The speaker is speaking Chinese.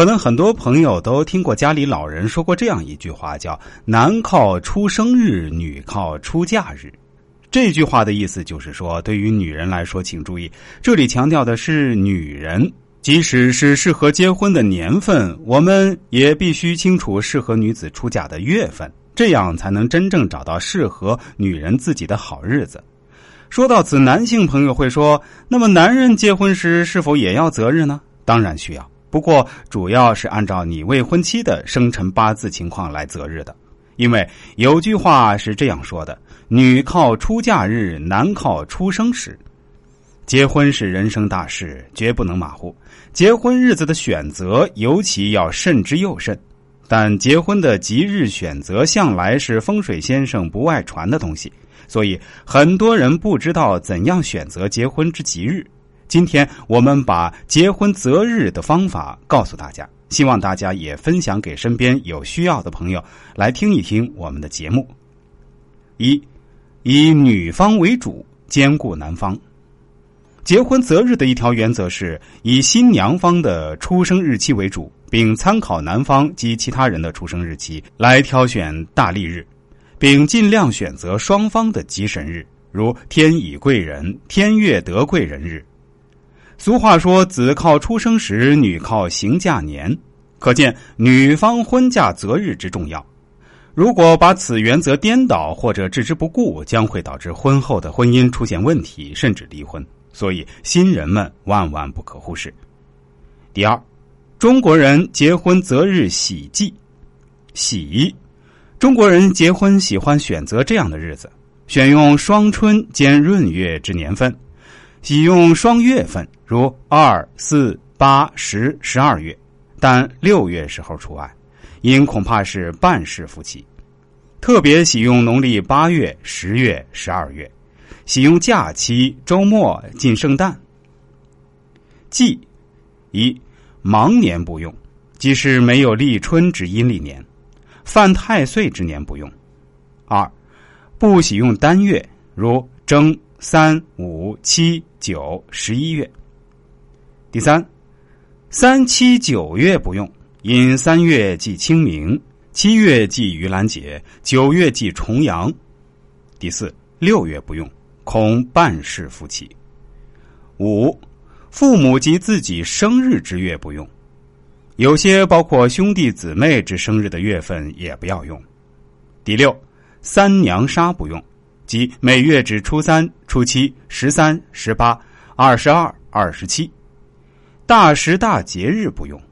可能很多朋友都听过家里老人说过这样一句话，叫“男靠出生日，女靠出嫁日”。这句话的意思就是说，对于女人来说，请注意，这里强调的是女人。即使是适合结婚的年份，我们也必须清楚适合女子出嫁的月份，这样才能真正找到适合女人自己的好日子。说到此，男性朋友会说：“那么男人结婚时是否也要择日呢？”当然需要，不过主要是按照你未婚妻的生辰八字情况来择日的。因为有句话是这样说的：“女靠出嫁日，男靠出生时。”结婚是人生大事，绝不能马虎。结婚日子的选择尤其要慎之又慎。但结婚的吉日选择向来是风水先生不外传的东西，所以很多人不知道怎样选择结婚之吉日。今天我们把结婚择日的方法告诉大家，希望大家也分享给身边有需要的朋友来听一听我们的节目。一，以女方为主，兼顾男方。结婚择日的一条原则是以新娘方的出生日期为主，并参考男方及其他人的出生日期来挑选大利日，并尽量选择双方的吉神日，如天乙贵人、天月得贵人日。俗话说：“子靠出生时，女靠行嫁年。”可见女方婚嫁择日之重要。如果把此原则颠倒或者置之不顾，将会导致婚后的婚姻出现问题，甚至离婚。所以，新人们万万不可忽视。第二，中国人结婚择日喜忌，喜。中国人结婚喜欢选择这样的日子，选用双春兼闰月之年份，喜用双月份，如二、四、八、十、十二月，但六月时候除外，因恐怕是半世夫妻。特别喜用农历八月、十月、十二月。喜用假期、周末、近圣诞。忌一忙年不用，即是没有立春之阴历年，犯太岁之年不用。二不喜用单月，如正、三、五、七、九、十一月。第三三七九月不用，因三月即清明，七月即盂兰节，九月即重阳。第四六月不用。恐半世夫妻。五，父母及自己生日之月不用，有些包括兄弟姊妹之生日的月份也不要用。第六，三娘杀不用，即每月指初三、初七、十三、十八、二十二、二十七，大时大节日不用。